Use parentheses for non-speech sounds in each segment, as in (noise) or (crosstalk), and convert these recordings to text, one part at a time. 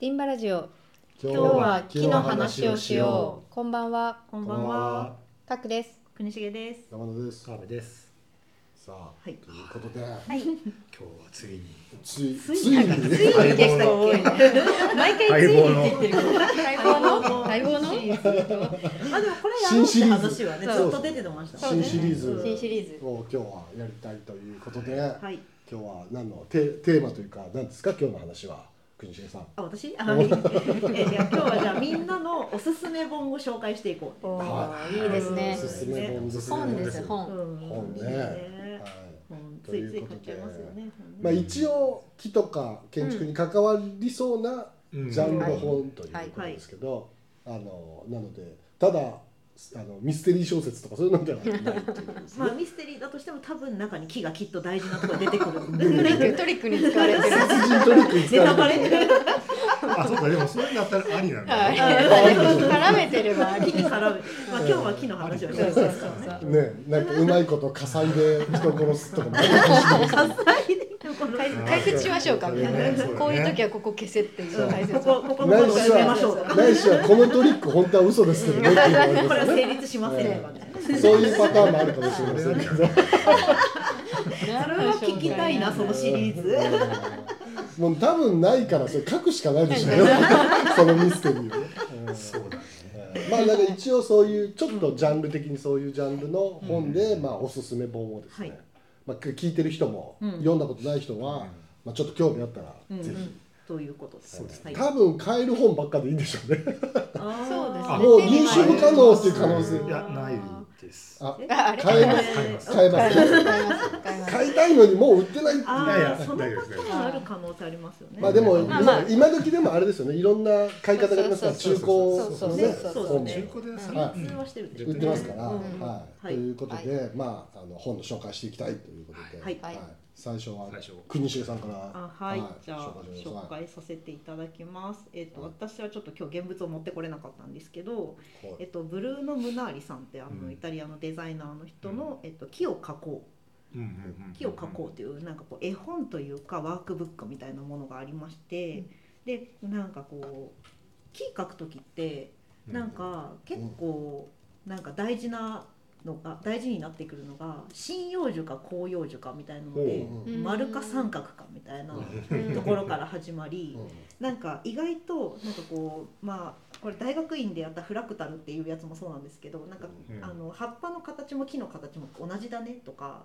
リンバラジオ。今今日は木の話をしよう。こんばんは。こんばんは。タクです。国重です。山田です。川辺です。さあ、はい。ということで、はい。今日はついに。ついついについに。でしたっけ。毎回ついにって言ってる。待望の？待望の？あでもこれやろうって話はねずっと出てました。そうね新シリーズ。新シリーズ。を今日はやりたいということで、はい。今日は何のテテーマというか何ですか？今日の話は国重さん。あ私？(laughs) あはい。えいや今日はじゃあみんなのおすすめ本を紹介していこう。おはーいいですね。おすすめ本ですね。本ですう本ん本ね。はい。ついつい買っいうことでちゃいますよね。まあ一応木とか建築に関わりそうなうん。ジャンルの本ということですけど、あのなのでただあのミステリー小説とかそういうのではないね。まあミステリーだとしても多分中に木がきっと大事なとこ出てくる。トリックトリックに使われてる殺人トリックに使ネタバわれてるレ。あそうかでもそれだったらありなんだはいね。絡めてればあり木に絡め。まあ今日は木の話をしますね。なんかうまいこと火災で人殺すとか (laughs) 火災で？解解説しましょうかみたいな。ね。こういう時はここ消せっていう解説ここここのことをないし進めましょうはないしはこのトリック本当は嘘ですけどね。っていうのがありこれはますよね成立しません。ね。そういうパターンもあるかもしれませんけど。それは聞きたいな (laughs) そのシリーズ。もう多分ないからそれ書くしかないでしょうよ (laughs) そのミステリーを。ね、うん。そうだね。まあなんか一応そういうちょっとジャンル的にそういうジャンルの本で、まあおすすめ本をですね、はいまあ聞いてる人も、うん。読んだことない人は、まあちょっと興味あったら、うんぜひ、ということです。はい。多分買える本ばっかでいいんでしょうね。あー。そうですね。もう入手不可能っていう可能性。いやないです。あああれ買えます。買えます。買えます。買いたいのにもう売ってない。っていやいやーそのパタ大丈夫ですーンある可能性ありますよね。まあでも、今今時でもあれですよね。いろんな買い方がありますから中古のね。本中古で売ってますから、うんはい、はい。ということで、まああの本の紹介していきたいということで、はい。はい最初は国重さんから。あはい、じゃあ紹介さ紹介させていただきます。えっ、と、はい。私はちょっと今日現物を持ってこれなかったんですけど、いはい。えっとブルーノ・ムナーリさんってあの、うん。イタリアのデザイナーの人の、えっと木を描こう。うんうんうん木を描こうというなんかこう絵本というかワークブックみたいなものがありまして、でなんかこう木描く時ってなんか結構なんか大事なのが大事になってくるのが針葉樹か広葉樹かみたいなので丸か三角かみたいなうん。ところから始まりうん。なんか意外となんかこうまあこれ大学院でやったフラクタルっていうやつもそうなんですけどなんかうん。あの葉っぱの形も木の形も同じだねとか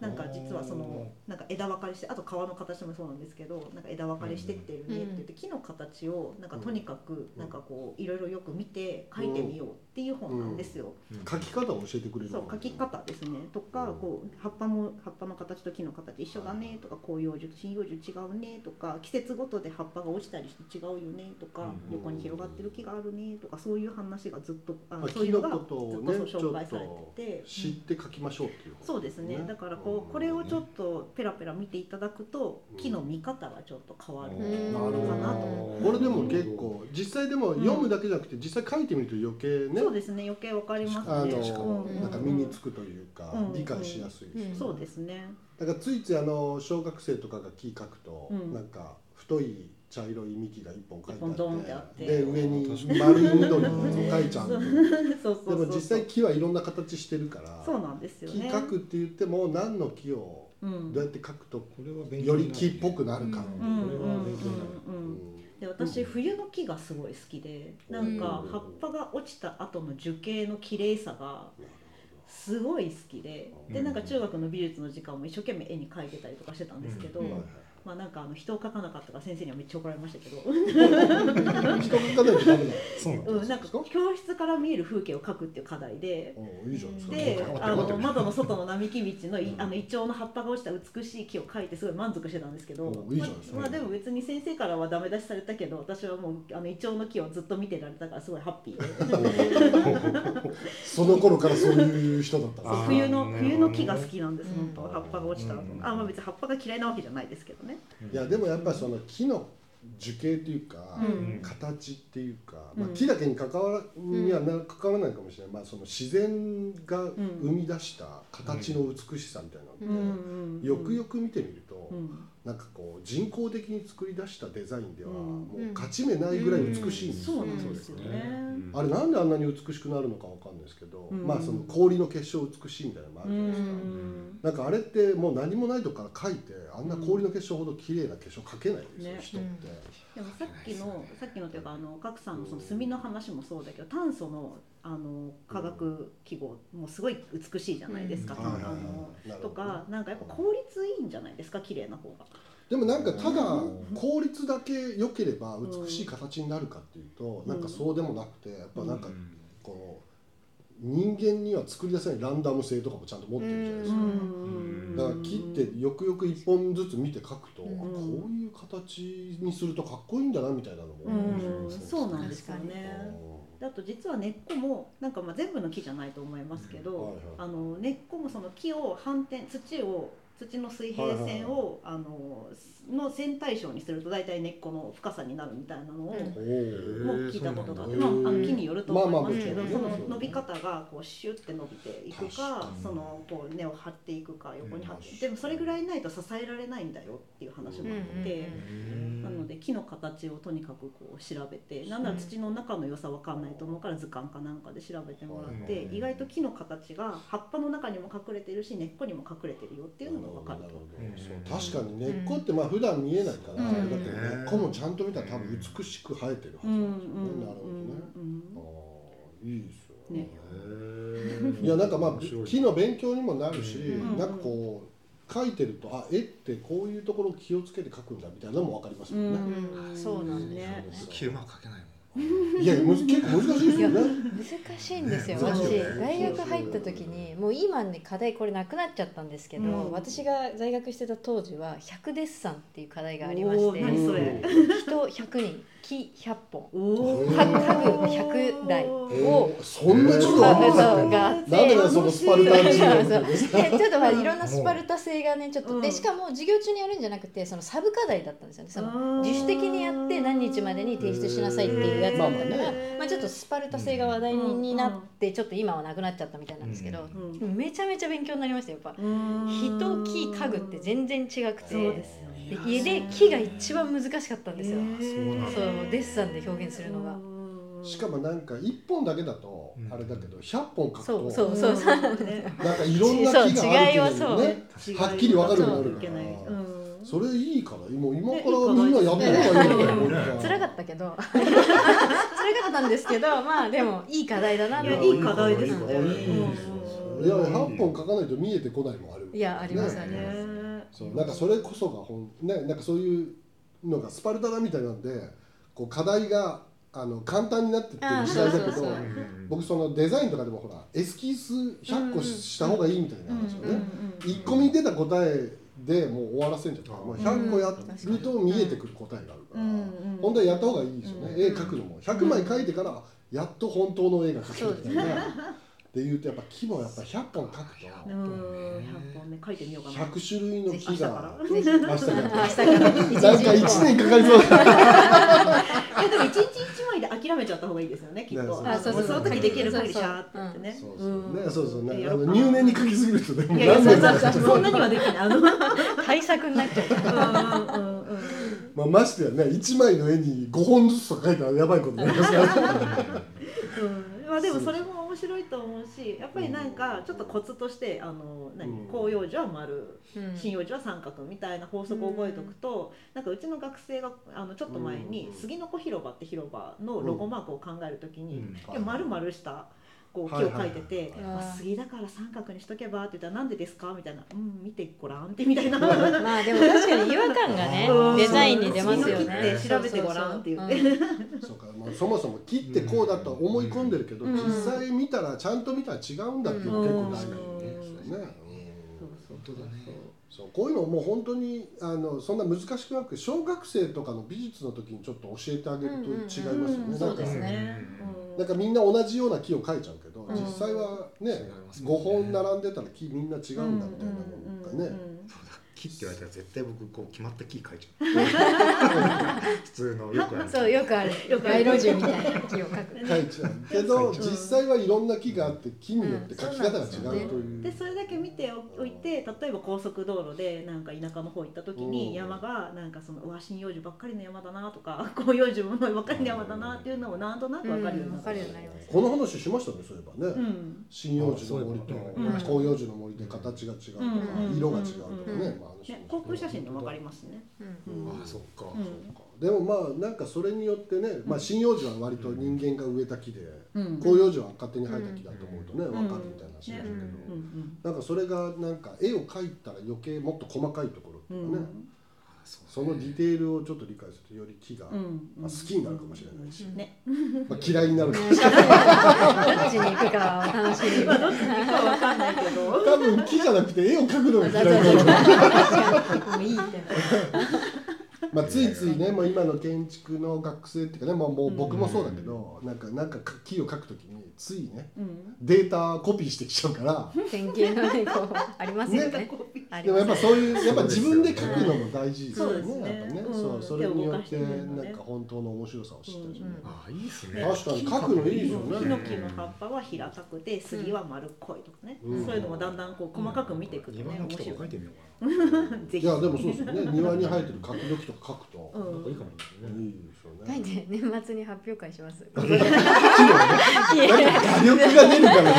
なんか実はそのなんか枝分かれしてあと皮の形もそうなんですけどなんか枝分かれしてってるねって言って木の形をなんかとにかくなんかこういろいろよく見て描いてみようっていう本なんですよ。書き方を教えてくれるそう書き方ですね。とかこう葉っぱも葉っぱの形と木の形一緒だねとか広葉樹針葉樹違うねとか季節ごとで葉っぱが落ちたりして違うよねとかうん。横に広がってる木があるねとかそういう話がずっとあまあそういうのが木のことをねずっとそう紹介ちょっされてて。と知って書きましょうっていう本そうですね。だからこうこれをちょっとペラペラ見ていただくと木の見方がちょっと変わるかなとこれでも結構実際でも読むだけじゃなくて実際書いてみると余計ねそうですね余計わかりますあねのうん。なんか身につくというかうん。理解しやすいそうですね。だからついついあの小学生とかが木書くとうん。なんか太い茶色い幹が一本書いてあってあって。で上に丸い緑の書いちゃ (laughs) うでも実際木はいろんな形してるからそうなんですよ木ね書くって言っても何の木をうん。どうやって書くとより木っぽくなるかこれは勉強になる。うん。うん。うんで私冬の木がすごい好きでなんか葉っぱが落ちた後の樹形の綺麗さがすごい好きででなんか中学の美術の時間も一生懸命絵に描いてたりとかしてたんですけど、まあなんかあの人を描かなかったから先生にはめっちゃ怒られましたけど、人書かないとダメなの？そうなんだうん、なんか？教室から見える風景を描くっていう課題で。窓の外の並木道のいあのイチョウの葉っぱが落ちた美しい木を描いてすごい満足してたんですけど。まあまあでも別に先生からはダメ出しされたけど私はもうあのイチョウの木をずっと見てられたからすごいハッピーで。(laughs) その頃からそういう人だった (laughs) 冬の冬の木が好きなんですうん本当葉っぱが落ちた後うん。あまあ別に葉っぱが嫌いなわけじゃないですけどねいやでもやっぱりその木の樹形というか、うん。形っていうか、まあうん、木だけに関わらにはな関わらないかもしれない、まあ、その自然が生み出した形の美しさみたいなので、よくよく見てみると、うんなんかこう人工的に作り出したデザインではうん。もう勝ち目ないぐらい美しいんですよ、そうなんですよね。あれなんであんなに美しくなるのかわかんないですけど、うん。まあその氷の結晶美しいみたいなのもあるじゃないですか、なんかあれってもう何もないとこから描いてあんな氷の結晶ほど綺麗な結晶描けないですよ、ね。人って、でもさっきのさっきのというかあの賀来さんのその炭の話もそうだけど炭素のあの化学記号もすごい美しいじゃないですか、うん。あのとかなんかやっぱ効率いいんじゃないですか綺麗な方が。でもなんかただうん。効率だけ良ければ美しい形になるかっていうと、なんかそうでもなくてやっぱなんかこの人間には作り出せないランダム性とかもちゃんと持ってるじゃないですか、ん。だから切ってよくよく一本ずつ見て描くと、うん。あこういう形にするとかっこいいんだなみたいなのもそうなんですよ確ね。であと実は根っこもなんかまあ全部の木じゃないと思いますけど、はいはい。あの根っこもその木を反転土を土の水平線を、あのの線対称にすると大体根っこの深さになるみたいなのを、も聞いたことがあって、まあ、あの木によると思いますけど、その伸び方がこうシュッて伸びていく確かそのこう根を張っていくか横に張って、うん。でもそれぐらいないと支えられないんだよっていう話もあって。なので木の形をとにかくこう調べてなんなら土の中の良さわかんないと思うから図鑑かなんかで調べてもらってうん意外と木の形が葉っぱの中にも隠れてるし根っこにも隠れてるよっていうのが分かると。そう確かに根っこってまあ普段見えないから、だけど根っこもちゃんと見たら多分美しく生えてるはず。うん。なんですよね、うんなるほどね、うん。ああいいですよね。いやなんかまあ木の勉強にもなるし、うん。なんかこう描いてるとあ絵ってこういうところを気をつけて描くんだみたいなのも分かりますよね、うん。そうなんですね。気うまく書けないもんいやむず結構難しいですよね。難しいんですよ、ね。私大学入った時にもう今ね課題これなくなっちゃったんですけど、うん。私が在学してた当時は100デッサンっていう課題がありまして人100人木100本。お家具100台えをー。そんなちょっとがあってなんでかそのスパルタンチームそうでちょっとまあいろんなスパルタ性がねちょっと、うん。でしかも授業中にやるんじゃなくてそのサブ課題だったんですよね。その自主的にやって何日までに提出しなさいっていうやつだったから、まあまあちょっとスパルタ性が話題になってちょっと今はなくなっちゃったみたいなんですけど、うん。めちゃめちゃ勉強になりましたよやっぱ。うん。人木家具って全然違くて。そうですよ家で木が一番難しかったんですよ、へー。そうデッサンで表現するのが、うんしかもなんか一本だけだとうん。あれだけど100本描くとそうそうそうそう。なんかいろんな木があるけそう違いはそう。どねはっきり分かるようになるから。それいいからもう今ねからみんなやった方がいいよね辛かったけど。(laughs) 辛かったんですけどまあでもいい課題だな。といやいい課題ですね。いや8本書かないと見えてこないもある。いやありますありねます、ねそう。なんかそれこそがほんねなんかそういうのがスパルタだみたいなんでこう課題があの簡単になってってる時代だけどあそうそうそう。僕そのデザインとかでもほらエスキース100個した方がいいみたいな話をね。うん1個見てた答えでもう終わらせんじゃったらもう100個やると見えてくる答えがあるからうんうん本当はやった方がいいですよね。うん絵描くのも。100枚描いてからやっと本当の絵が描けるみたいなでいうとやっぱ木もやっぱ100本描くと。うん100本ね書いてみようかな。100種類の木が明日から。明日から。なんか1年かかりそうだ。(laughs) えでも一日一枚で諦めちゃった方がいいですよねきっねとあそうそうもその時できる限りシャーってやってね。そうそうねあの入念に描きすぎるとでもいやいや何年かかっちゃうそんなにはできないあの対策になっちゃう。うんうんまあましてやね1枚の絵に5本ずつとか描いたらやばいことになりますからうん (laughs) まあでもそれも面白いと思うしやっぱりなんかちょっとコツとしてあの何？うん。広葉樹は丸うん。針葉樹は三角みたいな法則を覚えておくと、なんかうちの学生があのちょっと前にうん。杉の子広場って広場のロゴマークを考えるときに、丸々したこう木を描いててはいはいまあ杉だから三角にしとけばって言ったらなんでですかみたいな。うん。見てごらんってみたいな。まあでも確かに違和感がね (laughs) うんデザインに出ますよね。って調べてごらんって言ってそうそうそう。(laughs) そうか、まあ、そもそも切ってこうだと思い込んでるけど、うん。実際見たらちゃんと見たら違うんだっていうのが結構大事ですよね。そううんそう。本当だねそうこういうのもう本当にあのそんな難しくなく小学生とかの美術の時にちょっと教えてあげると違いますよね。うんなんかみんな同じような木を描いちゃうけど、うん。実際はね違いますもん。5ね本並んでたら木みんな違うんだみたいなのがね、木って言われたら絶対僕こう決まった木書いちゃう。(laughs) 普通のよくある。そうよくある。よくある。街路樹みたいな木を描く。書いちゃうけど実際はいろんな木があって木によって書き方が違うという。でそれだけ見ておいて例えば高速道路でなんか田舎の方行った時うん。に山がなんかそのうわ針葉樹ばっかりの山だなとか広葉樹ばっかりの山だなっていうのをなんとなく分かるようになったこの話しましたねそういえばね。うん。針葉樹の森とうん広葉樹の森で形が違うとかうん。色が違うとかうん。ね。まあね。航空写真でも分かりますね。うん。うん。あそっか、うん。でもまあなんかそれによってね、まあ針葉樹は割と人間が植えた木で、うん。広葉樹は勝手に生えた木だと思うとね、わかるみたいな話だけど、うん。うん。なんかそれがなんか絵を描いたら余計もっと細かいところっていうかね、あそのディテールをちょっと理解するとより木が、うんまあ、好きになるかもしれないし、ね。まあ、嫌いになるかもねしれない。どっちに行くかは楽しみ。まあどっちに行くか分かんないけど。多分木じゃなくて絵を描くのが嫌いになるもういいってまあ、ついついねもう今の建築の学生っていうかね、まあ、もう僕もそうだけど、なんかなんか木を描くときについねうん。データコピーしてきちゃうから。典型のねこうありますよね。ありでもやっぱそういうやっぱ自分で描くのも大事ですよね。そうですね。やっぱね、うん。そうそれによってなんか本当の面白さを知ったりする、うん。あいいっすね。確かに描くのいいですよね。ヒノキの葉っぱは平たくて杉は丸っこいとかね、うん。そういうのもだんだんこう細かく見ていくとね庭の木と面白いいてみようかぜひいやでもそうですよね。庭に生えてる柿の木とか描くと、うん。ななんかいいかもしれないね。いいですよ書いねて年末に発表会します？(laughs) なんか画力が出るからね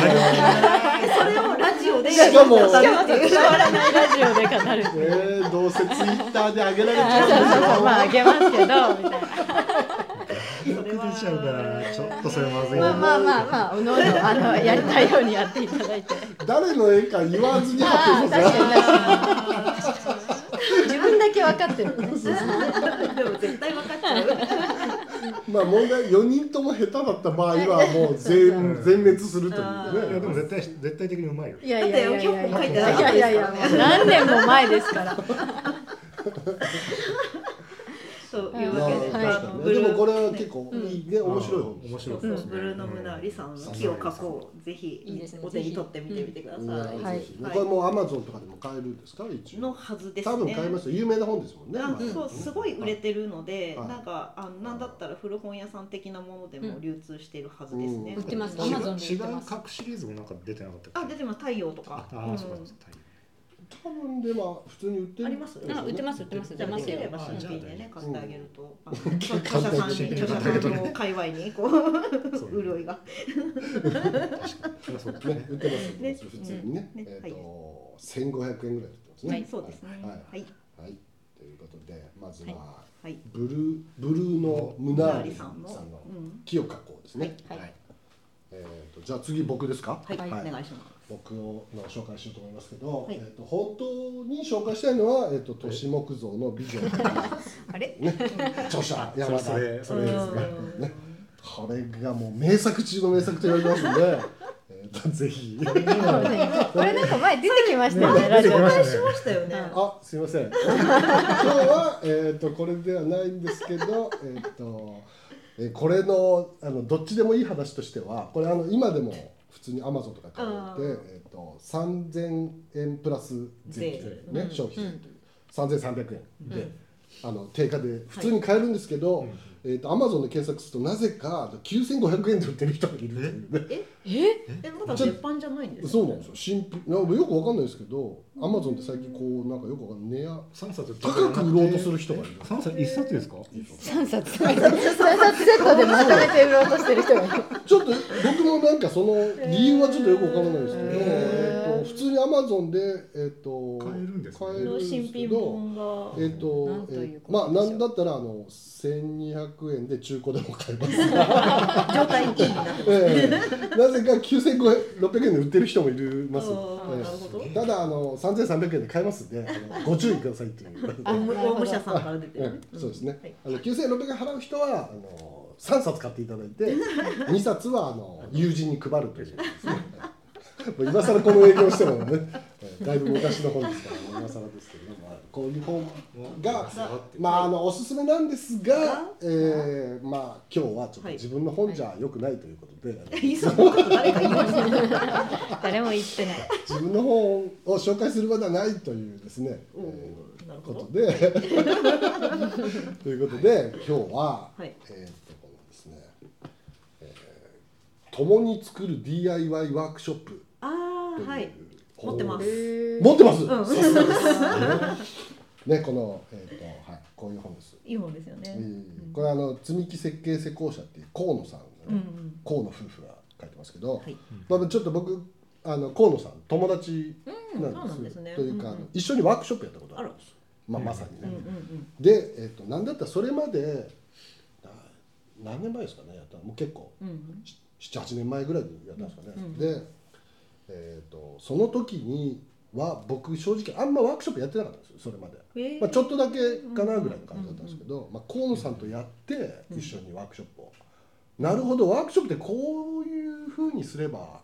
それをラジオでしかもしかも伝わらないラジオで語る。えー、どうせツイッターで上げられちゃうんでしょそうそうまああげますけどみたいな。よく出ちゃうからちょっとそれまずいなまあまあまあまあおのおのあのやりたいようにやっていただいて。誰の絵か言わずにあ発表かさに確かに自分だけ分かってるね。でも絶対分かっちゃまあ問題4人とも下手だった場合はもう全全滅するというあいやねでも絶対絶対的にうまいよ。いやいやいやいやいやいや。何年も前ですから (laughs) というわけで、でもこれは結構いいね面白い。本面白いですね。ブルーノムナーリさんの木を描こう。ぜひいいですねお手に取ってみてみてください、うん。はい。これもうアマゾンとかでも買えるんですか？一の応はずですね。多分買えますよ。有名な本ですもんね。そうすごい売れてるので、はい。なんかあのなんだったら古本屋さん的なものでも流通しているはずですね、うん。売ってます。違う Amazon で売違うってます。各シリーズもなんか出てなかったあ出てます太陽とか。ああそうか。そうか多分では普通に売ってるありますあ売ってます売ってます。じゃあできればあ新品で。ね買ってあげると、(laughs) あの著者さんに著者さんの界隈にこう (laughs) 潤いが。確かに。そうだねね売ってますね。普通にね。うん。ね。えっと1500円ぐらいで売ってますね。はい。そうですね。ははい。い。はい。ということでまずははい。ブルーブルーのムナーリさんのさんのうん。木を加工ですね。はい。はい。えっとじゃあ次僕ですか？はい、はい。お願いします僕の紹介しようと思いますけど、はい。えっと本当に紹介したいのは、えっと都市木造のビジョン、(laughs) あれ？ね、著者山田。それそれですね。ね。これがもう名作中の名作と言われてますんで、(laughs) えっとぜひ。これなんか前出てきましたよねラジオ出てきましましたよね、あすいません。今日は、えっとこれではないんですけど、えっとえーこれのあのどっちでもいい話としてはこれあの今でも普通にアマゾンとか買あえて、えっと3000円プラス税金ね、税。消費税という。3300円で、あの定価で普通に買えるんですけど、えっとアマゾンで検索するとなぜか9500円で売ってる人がいるという。ね。え？まだ絶版じゃないんですかそうなんですよ。新品。よくわかんないですけどアマゾンって最近こうなんかよくわかんない。値や三冊高く売ろうとする人がいる。三冊？一冊ですか？三冊。三冊セットでまとめて売ろうとしてる人がいる。ちょっと僕もなんかその理由はちょっとよくわからないですけど、へーえっと普通にアマゾンでえっと買えるんですね。買えるんです新品けど本がえっとなんとえことでしょうまあなんだったらあの1200円で中古でも買えます。(laughs) 状態いいな。ええ。なぜか9600円で売ってる人もいるます、あーええ。なるほど。ただあの3300円で買えますんであのご注意くださいっていう。大武大武者さんから出てうるん、そうですね、はい。あの9600円払う人はあの3冊買っていただいて2冊はあの友人に配るというですね。もう今更この営業してもねえーだいぶ昔の本ですから、ね、今更ですけどね、まあこういう本ががまああのおすすめなんですがが、えー、まあ今日はちょっとはい。自分の本じゃ良くないということで、誰か言いましたね。誰も言ってない。自分の本を紹介する場ではないというですね、おえーなるーことでということで今日は、はい。えー、とこのですね、えー共に作る DIY ワークショップはい。持ってます。持ってます、ん。さすが。で (laughs) すねこの、えーとはい、こういう本です、いい本ですよね。えーこれあの積み木設計施工者っていう河野さんのね、うんうん河野夫婦が書いてますけど、はい。まあ、ちょっと僕あの河野さん友達なんです,、うんそうなんですね。というか、うんうん。一緒にワークショップやったことあるんですまあ、まさにね、うんうんで、えー、となんだったらそれまでな何年前ですかねやったの。もう結構うんうん。78年前ぐらいにやったんですかね、うん。で、えー、とその時には僕正直あんまワークショップやってなかったんですよそれまで、へー。まあ、ちょっとだけかなぐらいの感じだったんですけど、まあ、河野さんとやって一緒にワークショップを、なるほどワークショップってこういうふうにすれば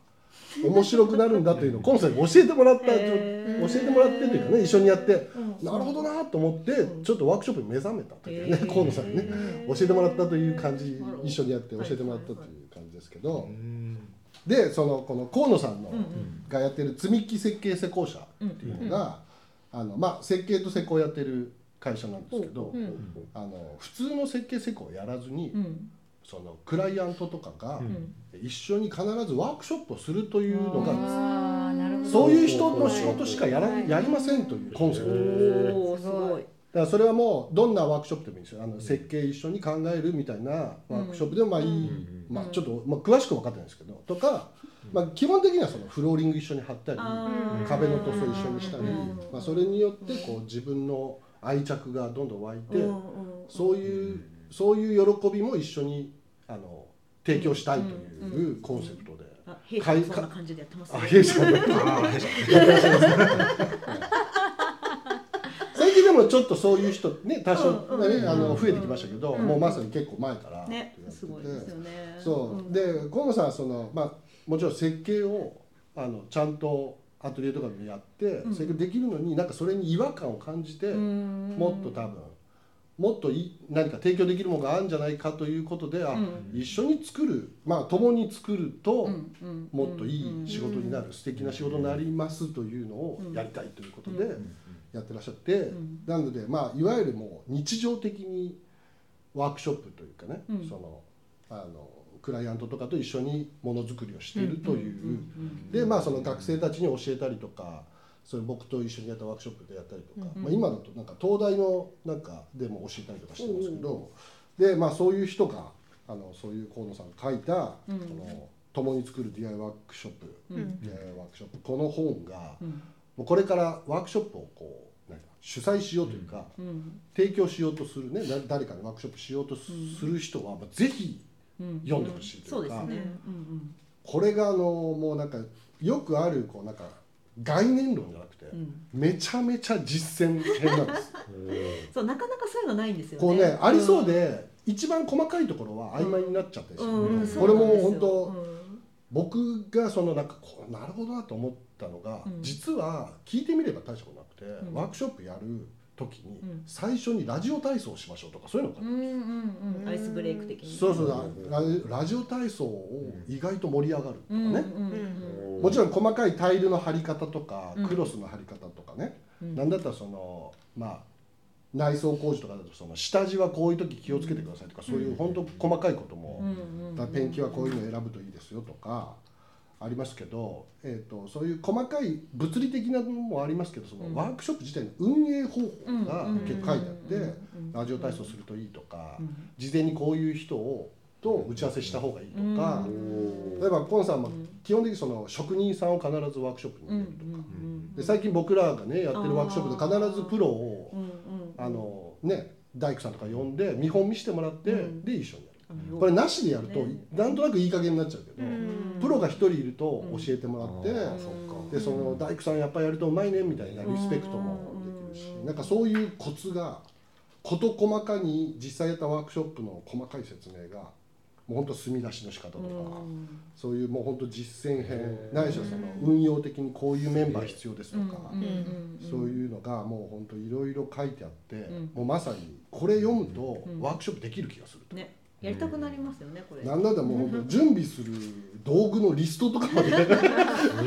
面白くなるんだというのを河野さんに教えてもらった、へー。教えてもらってというかね一緒にやって、うんなるほどなと思ってうん。ちょっとワークショップに目覚めたというね、へー。河野さんにね。教えてもらったという感じ一緒にやって教えてもらったという感じですけど、うんでそのこの河野さんの、がやってる積み木設計施工者っていうのが、あのまあ、設計と施工をやってる会社なんですけど、うんあの普通の設計施工をやらずに、うん。そのクライアントとかがうん。一緒に必ずワークショップをするというのがそういう人の仕事しかやらやりませんというコンセプト。ですごいだからそれはもうどんなワークショップでもいいですよ。あの設計一緒に考えるみたいなワークショップでもまあいい、うん。まあ、ちょっと、まあ、詳しく分かってないんですけど。とか、まあ、基本的にはそのフローリング一緒に貼ったり壁の塗装一緒にしたり、うん。まあ、それによってこう自分の愛着がどんどん湧いて、そういうそういう喜びも一緒にあの提供したいというコンセプトで。あ弊社もそんな感じでやってますあ、ね弊社のあー弊社。最近でもちょっとそういう人ね多少ね、うん。うんうんあの増えてきましたけど、うん。もうまさに結構前からねすごいですよね。そう、ん。で河野さんはそのまあもちろん設計をあのちゃんとアトリエとかでやって、うん。設計できるのになんかそれに違和感を感じて、うん。もっと多分もっといい何か提供できるものがあるんじゃないかということで、あうん。一緒に作るまあ共に作ると、うんうん。もっといい仕事になる、素敵な仕事になりますというのをやりたいということでうんやってらっしゃって、ん。なのでまあいわゆるもう日常的にワークショップというかね、うん。そのあのクライアントとかと一緒にものづくりをしているという、でまあその学生たちに教えたりとかそれ僕と一緒にやったワークショップでやったりとか、うん。まあ、今だとなんか東大のなんかでも教えたりとかしてますけど、でまあそういう人があのそういう河野さんが書いた、うん。この共に作る DIY ワークショップ、うん。DIY ワークショップこの本が、うんもうこれからワークショップをこう主催しようというか、うん。提供しようとするねな誰かにワークショップしようとす,、る人は、まあ、ぜひうん読んでほしいというかこれがあのもうなんかよくあるこうなんか概念論じゃなくて、うん。うんめちゃめちゃ実践編なんです。(laughs) そうなかなかそういうのないんですよね。こうねありそうで、一番細かいところは曖昧になっちゃったりする、うん。うん。これも本当、うん。僕がそのなんかこうなるほどなと思ったのが、うん。実は聞いてみれば大したことなくて、ん。ワークショップやる時にうん。最初にラジオ体操をしましょうとかそういうのが、うんうんうん。アイスブレイク的にそうそうララジオ体操を意外と盛り上がるとかね、うんうんうんもちろん細かいタイルの貼り方とか、うん。クロスの貼り方とかね、うんなんだったらそのまあ内装工事とかだとその下地はこういう時気をつけてくださいとか、そういう本当細かいことも、ペンキはこういうの選ぶといいですよとかありますけど、えー、とそういう細かい物理的なものもありますけどそのワークショップ自体の運営方法が結構書いてあって、ラジオ体操するといいとか、うん。事前にこういう人をと打ち合わせした方がいいとか、うん。例えばコンさんもうん。基本的にその職人さんを必ずワークショップにうん入れるとか、うん。で最近僕らがねやってるワークショップで必ずプロをあのね大工さんとか呼んで見本見せてもらって、うん。で一緒にこれなしでやると、ね。なんとなくいい加減になっちゃうけど、うん。プロが一人いると教えてもらって、うん。そっか。でその大工さんやっぱりやるとうまいねみたいなリスペクトもできるし、うん。なんかそういうコツが事細かに実際やったワークショップの細かい説明がもう本当墨出しの仕方とか、うん。そういうもう本当実践編ないしはその運用的にこういうメンバー必要ですとか、そういうのがもう本当いろいろ書いてあって、ん。もうまさにこれ読むとうん。ワークショップできる気がすると。ねやりたくなりますよねこれ。なん。だったらも (laughs) 準備する道具のリストとかまで。す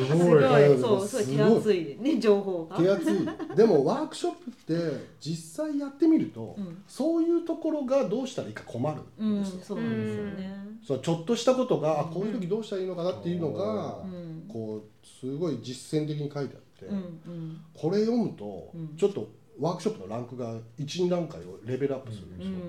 すごごいそうそう手すごい。厚いね情報が。手厚い。(laughs) でもワークショップって実際やってみると、うん。そういうところがどうしたらいいか困うんるんですよ、そうなんですよね。そうちょっとしたことが、あこういう時どうしたらいいのかなっていうのが、うん。こうすごい実践的に書いてあって、うんうん。これ読むと、うん。ちょっとワークショップのランクが12段階をレベルアップするんでうんうすよ、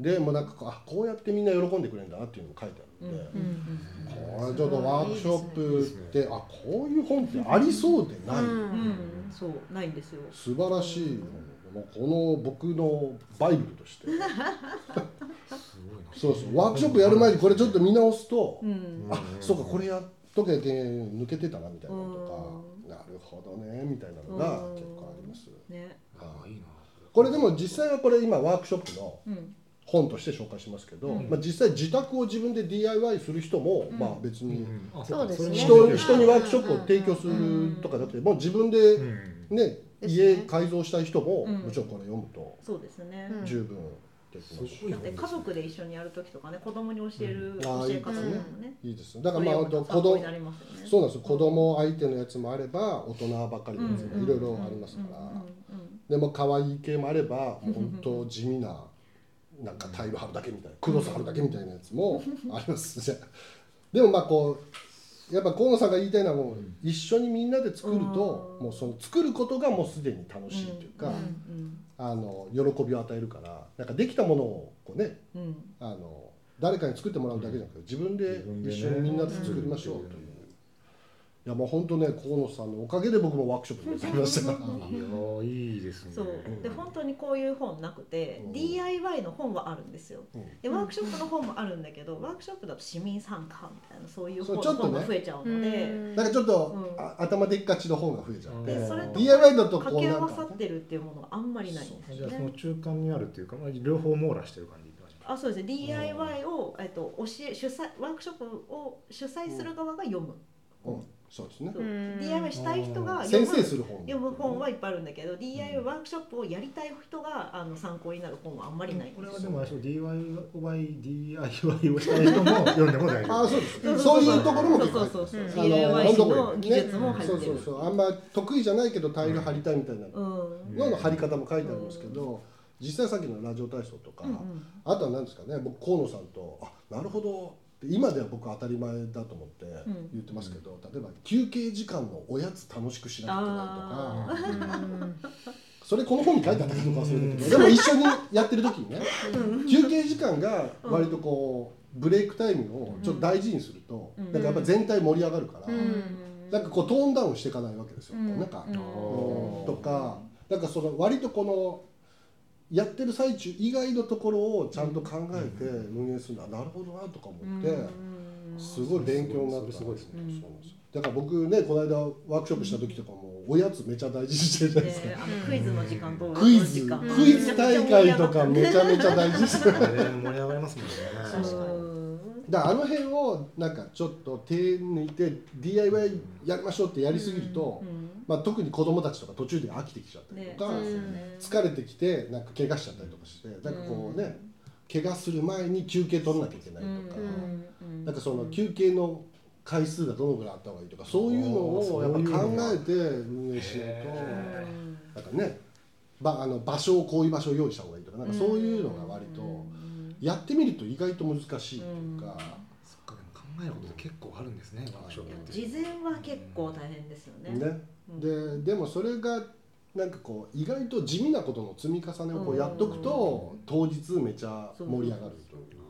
んでもうなんかこうあこうやってみんな喜んでくれるんだなっていうのが書いてある。んで、うんこれちょっとワークショップって、あこういう本ってありそうでない、うんうんそうないんですよ。素晴らしい、もうこの僕のバイブルとして。すごいな。そうそう。ワークショップやる前にこれちょっと見直すと、うん。あそうかこれやっとけて抜けてたなみたいなのとか、なるほどねみたいなのが結構あります、ね。ああいいな。これでも実際はこれ今ワークショップのうん。本として紹介しますけど、うん。まあ、実際自宅を自分で DIY する人も、うん。まあ別にあそうですね。人,、人にワークショップを提供するとかだってもう自分でうん。ね、ですね。家改造したい人も、うん。もちろんこれ読むとそうですね。うん十分できますし、すごいだって家族で一緒にやる時とかね子供に教えるうん。教え方もね。いいですだからまあこれ本当子供ねそうなんですよ。子供相手のやつもあれば大人ばっかりのやつうんもいろいろありますから、でも可愛い系もあれば (laughs) 本当地味ななんかタイル貼るだけみたいなクロス貼るだけみたいなやつもありますね。でもまあこうやっぱ河野さんが言いたいのはもう一緒にみんなで作るとうんもうその作ることがもうすでに楽しいというか、あの喜びを与えるからなんかできたものをこうねうん。うんあの誰かに作ってもらうだけじゃなくて自分で一緒にみんなで作りましょうという、いやもう本当ね河野さんのおかげで僕もワークショップに参加ました。からいやいいですねそうで本当にこういう本なくて、うん。DIY の本はあるんですよ。うん。でワークショップの本もあるんだけどワークショップだと市民参加みたいなそういう本そうちょっとね。本が増えちゃうので、なんかちょっと、うん。あ頭でっかちの本が増えちゃって、でそれと DIY だとこ掛け合わうなんかさってるっていうものがあんまりない。んですよじゃあそのね。中間にあるっていうか、まあ、両方網羅してる感じあそうですね。DIY を、えっと、教え主催ワークショップを主催する側が読む、うん、そうですね。DIY したい人が読先む生する本。読む本はいっぱいあるんだけど DIY ワークショップをやりたい人があの参考になる本はあんまりない。ん。これはでも DIY, DIY をしたい人も読んでも大丈夫。(laughs) あそうです。そういうところも結構そうそうそうう。んあの DIY 本当の技術も入ってる、そうそうそう。あんま得意じゃないけどタイル貼りたいみたいな。うん。のの貼り方も書いてありますけど、実際さっきのラジオ体操とか、うんうん。あとは何ですかね。僕河野さんとあなるほど今では僕当たり前だと思ってん。言ってますけど、例えば休憩時間のおやつ楽しくしなきゃいけないとか。それこの本に書いてあったかどうか忘れたけどでも一緒にやってる時にね休憩時間が割とこうブレイクタイムをちょっと大事にすると、うん。なんかやっぱ全体盛り上がるから、うん。なんかこうトーンダウンしていかないわけですよ。うんなんか、うん。うん。とかなんかその割とこのやってる最中以外のところをちゃんと考えて運営するのはなるほどなとか思って、すごい勉強になった。それすごいですねそうなんですよ。だから僕ねこの間ワークショップした時とかもおやつめちゃ大事にしてるじゃないですか、ね、あのクイズの時間とクイズ。クイズ大会とかめちゃめちゃ大事ですだか。(laughs) あれ盛り上がりますもんね確かにらあの辺をなんかちょっと手抜いて DIY やりましょうってやりすぎると、うん。まあ、特に子供たちとか途中で飽きてきちゃったりね。とか、疲れてきてなんか怪我しちゃったりとかしてなんかこうね、怪我する前に休憩取らなきゃいけないとか、うん。なんかその休憩の回数がどのぐらいあった方がいいとかそういうのをやっぱ考えて運営しないへとなんかねばあの場所をこういう場所を用意した方がいいとかなんかそういうのが割とやってみると意外と難しいというか、そっかでも考えることって結構あるんですねワークショップって事前は結構大変ですよね。ね。ででもそれがなんかこう意外と地味なことの積み重ねをこうやっとくと当日めちゃ盛り上がるという。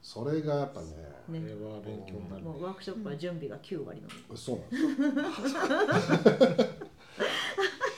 それがやっぱね。これは勉強になるもうワークショップは準備が9割なの。そうなんですよ (laughs)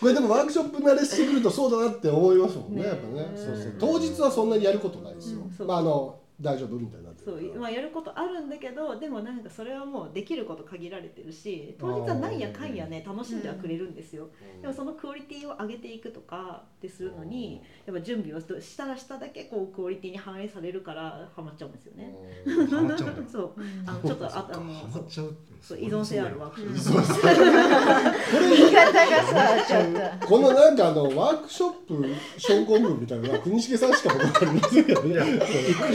これでもワークショップ慣れしてくるとそうだなって思いますもんねね。やっぱね。そうそう。当日はそんなにやることないですよ、まああの大丈夫みたいになってそうまあ、やることあるんだけどでもなんかそれはもうできること限られてるし当日はなんやかんやね楽しんではくれるんですよ、うん。でもそのクオリティを上げていくとかってするのにやっぱ準備をしたらしただけこうクオリティに反映されるからハマっちゃうんですよね、うん。ハマっちゃうんだ。(laughs) そう。うん。あのちょっとああのハマっちゃうそう依存性あるワークショップ。そうそう言い方がさちょっと。このなんかあのワークショップ症候群みたいな国重さんしか僕わかりませんけどね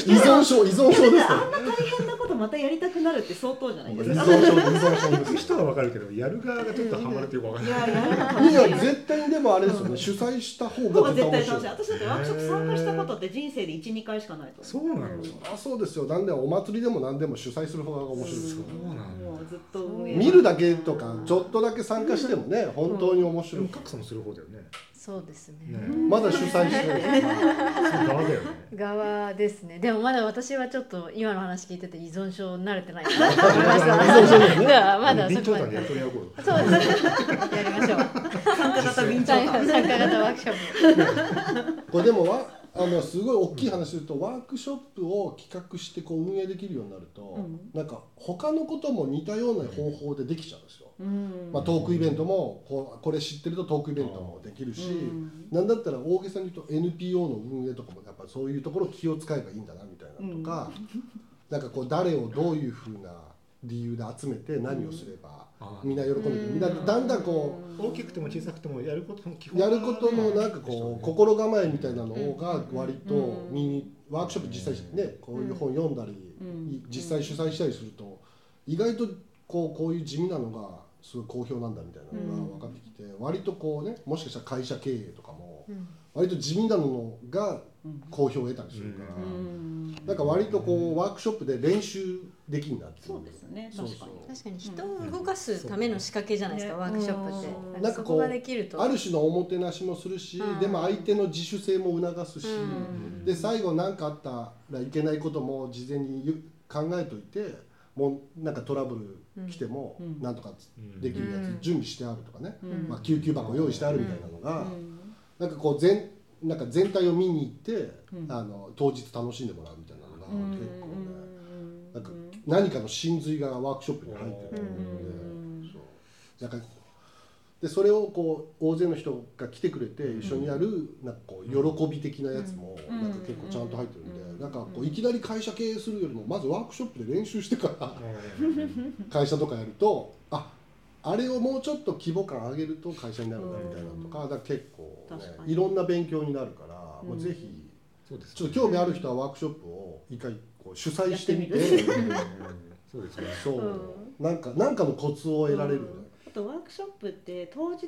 依存症依存症ですかあんな大変なことまたやりたくなるって相当じゃない依ですか。存症依存症です人はわかるけどやる側がちょっとハマるっていうかわか。んないいや絶対にでもあれですよね。主催した方方がが絶対楽しい私だってワークショップ参加したことって人生で12回しかないと。そうなのあそうですよ。なんでお祭りでも何でも主催する方が面白いですよ。そうなんだもうずっと見るだけとかちょっとだけ参加してもね本当に面で白いも格差もする方だよねそうですね。ねまだ主催してない側だよね側ですね。でもまだ私はちょっと今の話聞いてて依存症慣れてないな。と思いましただからまだそこまで炭でやっとりやこうそうです。やりましょう。参加型備長参炭加型ワークショップ。これでもわあのすごい大きい話するとワークショップを企画してこう運営できるようになると、うん。なんか他のことも似たような方法でできちゃうんですよ。うん。まあ、トークイベントもこうこれ知ってるとトークイベントもできるし、うん。なんだったら大げさに言うと NPO の運営とかもやっぱそういうところ気を使えばいいんだなみたいなのとか、なんかこう誰をどういうふうな理由で集めて何をすればあみんな喜んでくれる。みん。なだんだんこう大きくても小さくてもやることの基本。やることのなんかこう心構えみたいなのが割とうん。身にワークショップ実際ねこういう本読んだりうん。実際主催したりすると意外とこうこういう地味なのがすごい好評なんだみたいなのが分かってきて割とこうねもしかしたら会社経営とかもうん。割と地味なのがうん。好評を得たりするかうらん。なんか割とこうワークショップで練習できるなっていそうですね。そう確かに。確かに人を動かすための仕掛けじゃないですか、うん。ワークショップって、うん。なんかそこができると。ある種のおもてなしもするし、うん。でも相手の自主性も促すし、うん。で最後何かあったらいけないことも事前にゆ考えといてもうなんかトラブル来てもうん。なんとかできるやうん。つ準備してあるとかね、うん。まあ、救急箱用意してあるみたいなのが、うん。なんかこう全なんか全体を見に行って、うん。あの当日楽しんでもらうみたいなのがうん。結構ね、うん。なんか何かの真髄がワークショップに入ってるうんので、そう。なんかでそれをこう大勢の人が来てくれて一緒にやるなんかこう喜び的なやつもうん。なんか結構ちゃんと入ってるんで、うん。なんかこういきなり会社経営するよりもまずワークショップで練習してから (laughs) 会社とかやるとああれをもうちょっと規模感上げると会社になるんだみたいなのとか,、だから結構、ねいろんな勉強になるから、もうぜひちょっと興味ある人はワークショップを一回こう主催してみて。そうですね。そう、うなんかなんかのコツを得られる。よね、あとワークショップって当日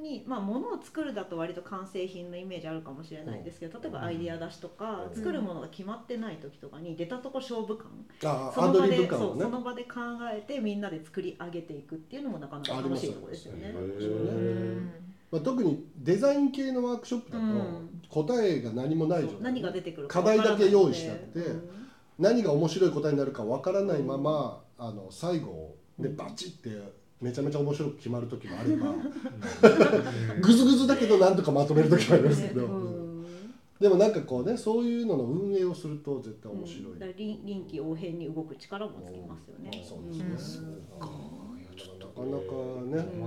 にまあ物を作るだと割と完成品のイメージあるかもしれないですけど例えばアイデア出しとかうん。作るものが決まってない時とかに出たとこ勝負感。あその場アドリブでそう感をね。その場で考えてみんなで作り上げていくっていうのもなかなか楽しいところですよね。まあ、特にデザイン系のワークショップだとうん。答えが何もない状態何が出てくる課題だけ用意してあってうん何が面白い答えになるかわからないまま、あの最後でバチってめちゃめちゃ面白く決まる時もあれば (laughs) グズグズだけどなんとかまとめる時もありますけど、うん。でもなんかこうねそういうのの運営をすると絶対面白い、うん。臨臨機応変に動く力もつきますよね。そうですね、うん。そうか。なかなかね、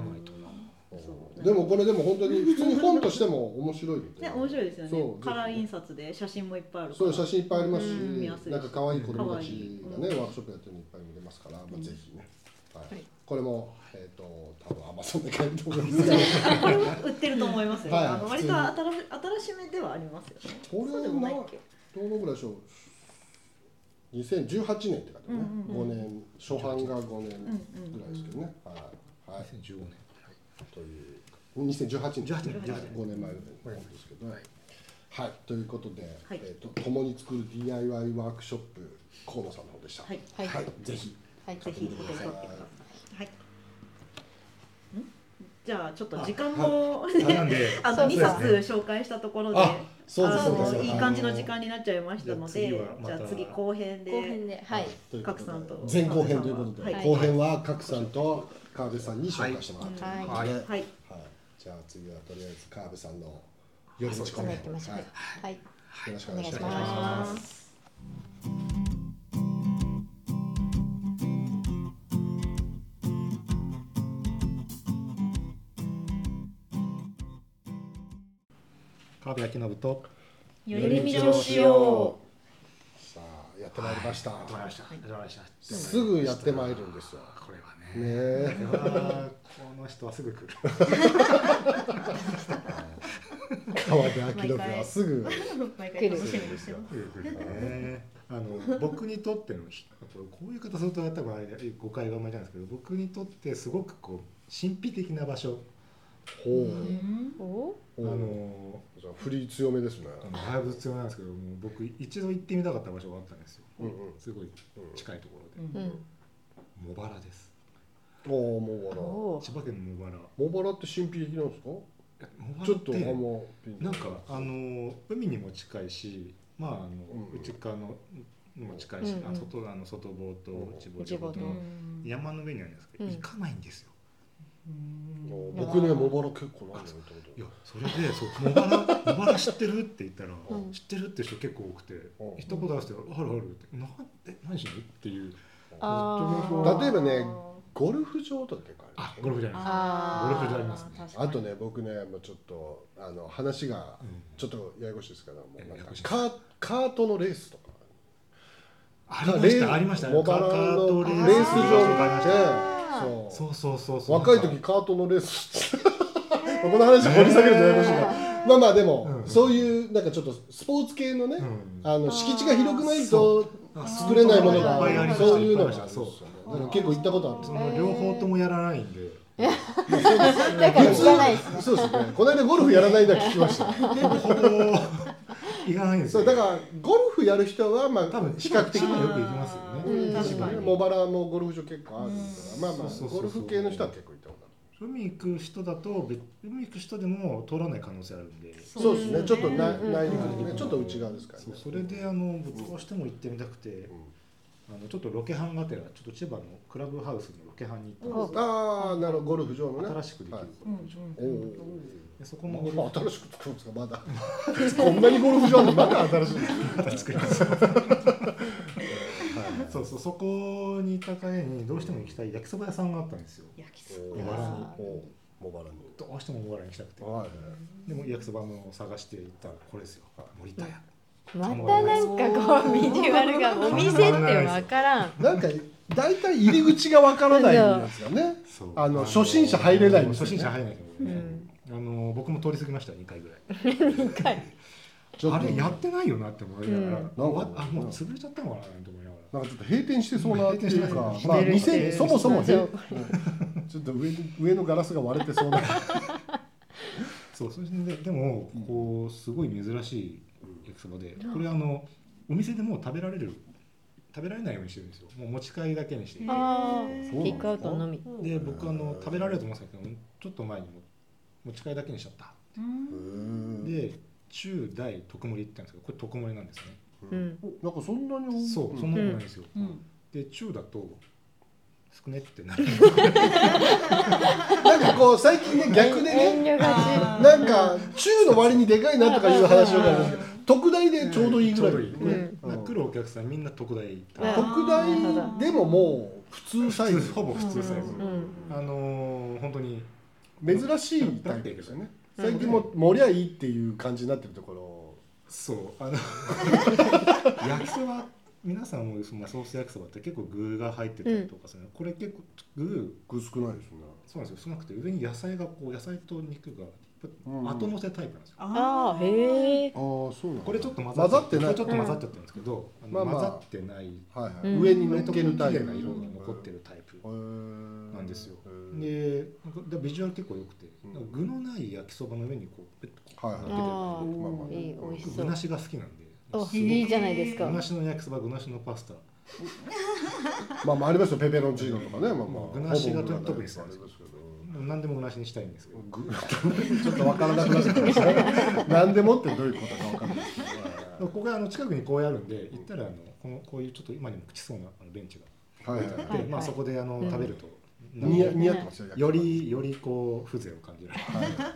でもこれでも本当に普通に本としても面白いね面白いですよね。カラー印刷で写真もいっぱいあるから。そう写真いっぱいありますし、うん見やすいしなんか可愛い子供たちがね、ワークショップやってるのいっぱい見れますから、まあ、うん。ぜひね、はいはい。これもえっ、と多分アマゾンで買えると思います。けどこれも売ってると思いますよ。はい。あの割と新し新しめではありますよね。これそうでもないっけ。どのぐらいでしょう？2018年って書いてあるね、うんうん5年初版が5年うんうんぐらいですけどね、はい、はい、2015年。という2018年。18年。5年前ぐらいですけど。ねはい、ということで、はい。えー、と共に作る DIY ワークショップ河野さんの方でした、はい。はい。ぜひ。はい。ぜひお手に取ってください。はい。んじゃあちょっと時間はもあなんで (laughs) あの2そうです冊紹介したところで。あのいい感じの時間になっちゃいましたのでじゃあ次後編で後編ではい。さんと。前後編ということで、はい。後編は賀来さんと川辺さんに紹介してもらってはい。とい。うことで、はい。じゃあ次はとりあえず川辺さんの夜の時間お願いします。はい、はい。よろしくおお願いし願いします。ます阿部明信と。寄り道をしよさあやってまいりました。やってまいりました。やってまい。りましたすぐやってまいるんですよ。これはね。ねえ。この人はすぐ来る。川辺明信はすぐ。毎回楽しみにしてます。ねあの僕にとってのひこういう方するとやったら誤解が生まれちゃうんですけど僕にとってすごくこう神秘的な場所ほう。おうあのじゃあ振り強めですね。あのだいぶ必要なんですけども僕一度行ってみたかった場所があったんですよ。うんうん。すごい近いところで。うん茂原です。おお茂原。お千葉県の茂原。茂原って神秘的なんですか？ちょっとあんまなんかあの海にも近いしまああの、うん内側のにも近いし、うんうんあ外あの外房とうん内房内房とと山の上にあるんですけど、うん。行かないんですよ。お僕ね茂原結構なんだよいやそれでそう茂原茂原知ってるって言ったら、うん。知ってるって人結構多くて、うん。一言合わせて「あるある」って「なんえ何しに?」っていう。例えばねゴルフ場とか結構ある。あゴルフじゃない。あー。ゴルフ場ありますね。あとね僕ねもうちょっとあの話がうん。ちょっとややこしいですけどもうカーカートのレースとか。ありましたありました。のトレースレース場。ありました。あでそう。そうそうそう若い時カートのレース。この話掘り下げるとややこしいからまあまあでも、うん。そういうなんかちょっとスポーツ系のね、うん。あの敷地が広くないそとあ作れないものがそう。いうのが。結構行ったことある。その両方ともやらないんで (laughs) だから知らないですね。そうですね。この間ゴルフやらないのは聞きました (laughs) ほぼほぼ行かないんですよそうだからゴルフやる人はまあ多分比較的よくに行きますようんね確かに。茂原もゴルフ場結構あるからまあまあゴルフ系の人は結構行ったことある海行く人だと別海行く人でも通らない可能性あるんで。そうですね。ちょっと内陸にねちょっと内側ですからね。そうそれであの僕どうしても行ってみたくてあのちょっとロケハンがてらちょっと千葉のクラブハウスのロケハンに行ったんですよ。ああなるほど。ゴルフ場のね。新しくできるはい。うんおおでそこのゴルフまあ新しく作るんですかまだ。(laughs) こんなにゴルフ場あるのまだ新しい。んです作りますそうそうそこに行った帰りにどうしても行きたい焼きそば屋さんがあったんですよ。焼きそお茂原にお茂原にどうしても茂原に行きたくて。はい。でも焼きそばも探して行ったらこれですよ。森田屋またなんかこうビジュアルがお店ってわからん。なんか大体入り口がわからないんですよね。あの初心者入れないね。初心者入れないねうんあの僕も通り過ぎました2回ぐらい。一回。あれやってないよなって思いながら、うん。わあもう潰れちゃったのかなと思いながら。なんかちょっと閉店してそうなっていうかまあ店そもそもちょっと上に上のガラスが割れてそうな。(laughs) そうそれででもこうすごい珍しい焼きそばで。これあのお店でもう食べられる食べられないようにしてるんですよ。もう持ち帰りだけにしていてあそうなのあテイクアウトのみ。で僕あの食べられると思うんですけどちょっと前にも持ち帰りだけにしちゃった。で中大特盛りって言ったんですけどこれ特盛りなんですね。うん。なんかそんなにそうそんなことないんですよ、うん。で中だと少ねってなる。(laughs) なんかこう最近ね逆でねなんか中の割にでかいなとかいう話をかるんですけど特大でちょうどいいぐらい。ねうんうん。来るお客さんみんな特大。特大でももう普通サイズ。ほぼ普通サイズ、うん。あのー本当に珍しいタイプですよね。最近も盛りゃいいっていう感じになってるところ。そう。あの (laughs) 焼きそば皆さんもまあソース焼きそばって結構具が入ってたりとかする、これ結構具具少ないですね。そうなんですよ。少なくて上に野菜がこう野菜と肉がうん後乗せタイプなんですよ、ああへえああそうなんだ。これちょっと混混ざってない。ちょっと混ざっちゃってるんですけど、まあまあ。混ざってない。はいはい、うん上に乗っけるタイプ麗な色が残ってるタイプ。ななんですよ。ででなんかでビジュアル結構良くて、具のない焼きそばの上にこうペッとはいはい。乗っあまあまああいい美味しそう。具なしが好きなんで。いいじゃないですか。具なしの焼きそば具なしのパスタ。(laughs) まあまあありますよ。ペペロンチーノとかね。まあまあ。具なしが特に好きですけど何でも具なしにしたいんですけど。ぐ (laughs) ちょっとわからなくなっちゃったんですね。何でもってどういうことかわからない。ですけどここがあの近くにこうやるんで行ったらあのこのこういうちょっと今にも朽ちそうなあのベンチが。置いてあって、はい。まあそこであの、うん食べると。似合ってますよよりよりこう風情を感じられ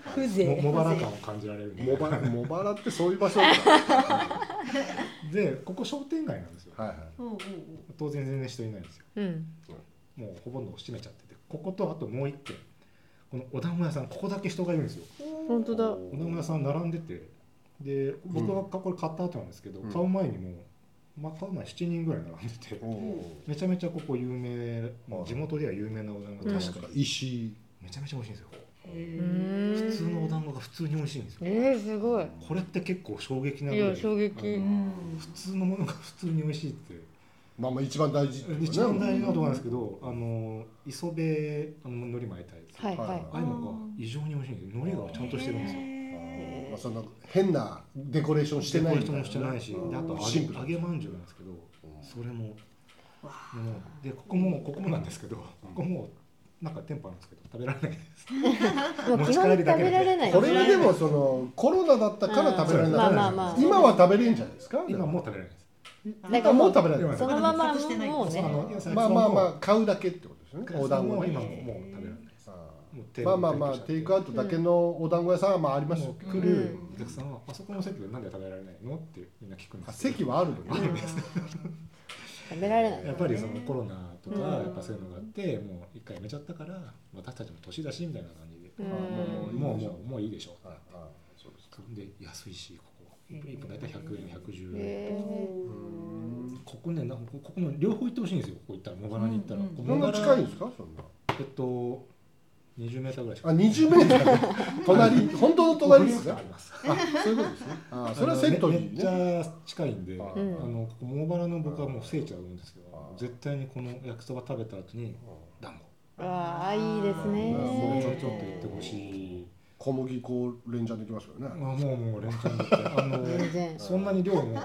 風情。るも茂原感を感じられる。茂原茂原ってそういう場所だでここ商店街なんですよ。はいはい。当然全然人いないんですよ。うん。もうほとんど閉めちゃってて。こことあともう一軒このお団子屋さんここだけ人がいるんですよ。本当だ。お団子屋さん並んでてで僕はこれ買った後なんですけど、うん。買う前にもまあ、買う前7人ぐらい並んでてめちゃめちゃここ有名はい。地元では有名なお団子うん。確かに石。井めちゃめちゃ美味しいんですよ。普通のお団子が普通に美味しいんですよ。えー、すごい。これって結構衝撃ないぐらい。や衝撃。普通のものが普通に美味しいってまあまあ一番大事一番大事なところなんですけどあの磯辺あの海苔巻いたやつ、はいはいはい。ああいうのが異常に美味しいんです海苔がちゃんとしてるんですよ。へまあその変なデコレーションしてないみたいな。デコレーションもしてないしであと揚シンプル。げ揚げまんじゅうなんですけどそれもでここもここもなんですけどここもなんか店舗あるんですけど食べられないです。(laughs) もう基本食べられない。これはでもそのコロナだったから食べられなまあいまあまあ。今は食べれるんじゃないですか？今もう食べられないですなんか今もう食べられないそのままもうね。まあまあまあ買うだけってことですよね。お団子ね。も今ももう食べられない。まあまあまあテイクアウトだけのお団子屋さんはまあありますよ。来る。お客さんはあそこの席でなんで食べられないの？ってみんな聞くんであす席はあるのね食べられない。やっぱりそのコロナとかうん。やっぱそういうのがあってもう一回やめちゃったから私たちも年だしみたいな感じでうん。もうもうもういいでしょう。ああそうで安いしここ1分大体100円110円へうん。ここねなんかここの両方行ってほしいんですよ。ここ行ったら茂原に行ったら、うんここそんな茂原近いんですかそんな？えっと20メーターぐらいしか。あ20メートル (laughs) 隣本当の隣ですねあります。あそういうことですね。あそれはセットにめめっちねゃ近いんで、ああうんのここ茂原の僕はもう聖地あるんですけどあ絶対にこの焼きそば食べた後に団子。ああいいですね。もうちょっと行ってほしい小麦粉連チャンできますよね。あもうもう連チャンでってあのそんなに量も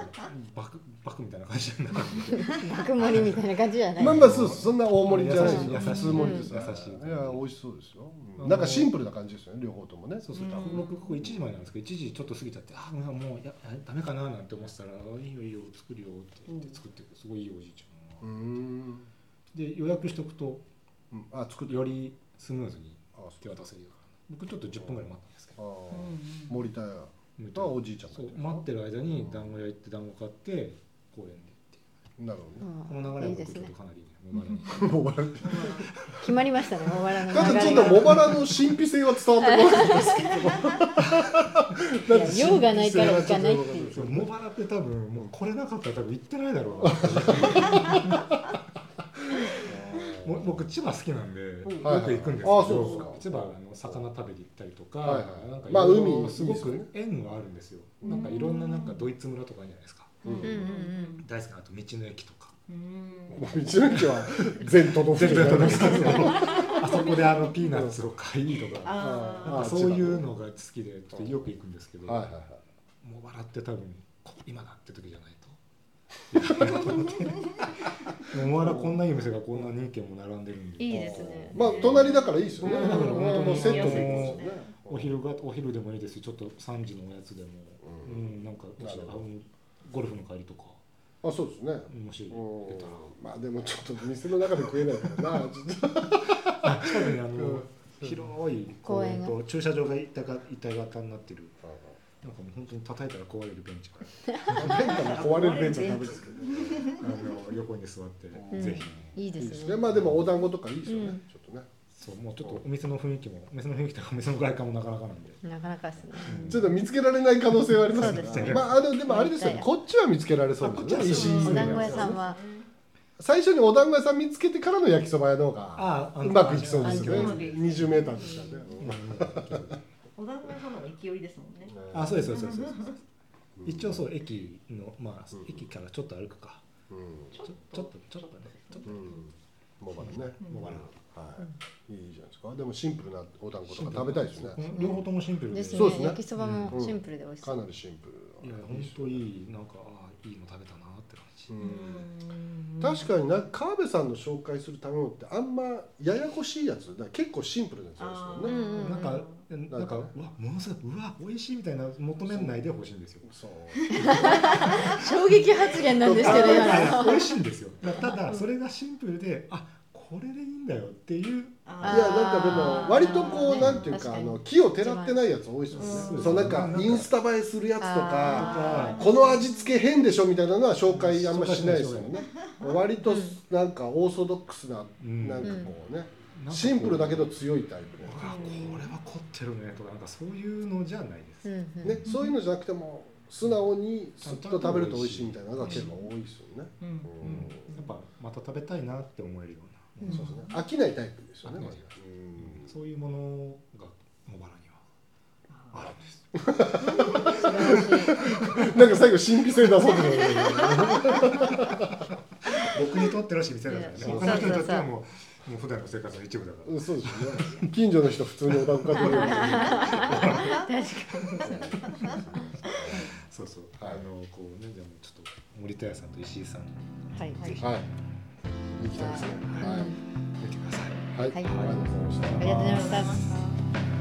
バクバクみたいな感じじゃなくて。爆盛りみたいな感じじゃない。まあまあそうそんな大盛りじゃない。ですよ優しい。普通盛りです優しいいや美味しそうですよ。あのなんかシンプルな感じですよね両方ともね。そうそううん僕ここ1時前なんですけど1時ちょっと過ぎちゃってあもうもうややダメかななんて思ってたらあいいよいいよ作るよって言って作ってくれるすごいいいおじいちゃうん。んがで予約しておくとうん。あ作って。よりスムーズにあ手渡せるから僕ちょっと10分ぐらい待ったんですけあど森田屋とおじいちゃんがそう待ってる間に団子屋行って団子買って公園でっていう。なるほうんこの流れはいいですね僕ちょっとかなりね。茂原にどね茂原決まりましたね。茂原のただちょっと茂原の神秘性は伝わってこないんですけど。いや用がないから行かないっていう。茂原って多分もうこれなかったら多分行ってないだろうもう僕千葉好きなんでよく行くんですけど千葉あの魚食べに行ったりとかはいはいなんか海すごく縁があるんですよ。なんかいろんななんかドイツ村とかあるじゃないですか。うんうんうんうん。大好きなあと道の駅とか。うん。道の駅は全都道府県。じゃないですかあそこであのピーナッツを買いとかあなんかそういうのが好きでちょっとよく行くんですけどはいはいはい。茂原って多分こ今だって時じゃないと茂原こんないいお店がこんな人軒も並んでるんで。いいですね。まあ隣だからいいですよね。うん。だから本当のセットでいいですよねお昼がお昼でもいいですしちょっと3時のおやつでも、ううんんなんかゴルフの帰りとか。あそうですね。もしうん出たら。まあでもちょっと店の中で食えないからな (laughs) ちょっと。あ近くにあの、うん。広い公園公と駐車場が一体が一体型になってるなんかもう本当に叩いたら壊れるベンチが変化が壊れるベンチはダメですけどあの横に座って、うん。ぜひ。いいですすね。ねまあでもお団子とかいいですよね。うん。ちょっとね。そうもうちょっとお店の雰囲気もお店の雰囲気とかお店の外観もなかなかなんで、なかなかですね。ちょっと見つけられない可能性はありますね。からまああのでもあれですよね。こっちは見つけられそうですね。あこっちは石井お団子屋さんは。最初にお団子屋さん見つけてからの焼きそば屋の方がうまくいきそうですよね。あ20メーターですからねお団子屋さんの勢いですもんね。あそうですそうですそうです。一応そう駅のまあうん。駅からちょっと歩くか。うん。ちょっとちょっとね。ちょっとうん茂原ね茂原はい。いいじゃないですか。でもシンプルなお団子とか食べたいですね。両方ともシンプルでですそうですねね。焼きそばもシンプルで美味しそう。かなりシンプル。いや本当いいなんかいいの食べた確かにな川辺さんの紹介する食べ物ってあんまややこしいやつ結構シンプルなやつですよね。うんうんなんかなんか？うわものすごいうわ美味しいみたいな求めないでほしいんですよ。そう。(laughs) 衝撃発言なんですけど美味しいんですよ。ただそれがシンプルであこれでいいんだよっていう。いやなんかでも割とこうなんていう確かあの木をてらってないやつ多いですようん。ね。そうなんかインスタ映えするやつとかあこの味付け変でしょみたいなのは紹介あんましないですよね。割となんかオーソドックスなうん。なんかこうね。シンプルだけど強いタイプねあこれは凝ってるねとかなんかそういうのじゃないです、うんうん。ねそういうのじゃなくても素直にすっと食べると美味しいみたいなのが結構多いですよね、うんうん。うん、やっぱまた食べたいなって思えるような、うん。そうですね飽きないタイプですよね、まずうん。そういうものが茂原にはあるんです。(laughs) なんか最後神秘性出そうとして (laughs) 僕にとってね。他の人にとってはそうもうもう普段の生活の一部だから、うんそうですよね。近所の人普通にお宅かってる確かにそうそう、はいあのこうねじゃあもうちょっと森田屋さんと石井さん。はい。ぜひ。はい行きたいですね。うん。はい、見てください。はい、はい。ありがとうございました。ありがとうございました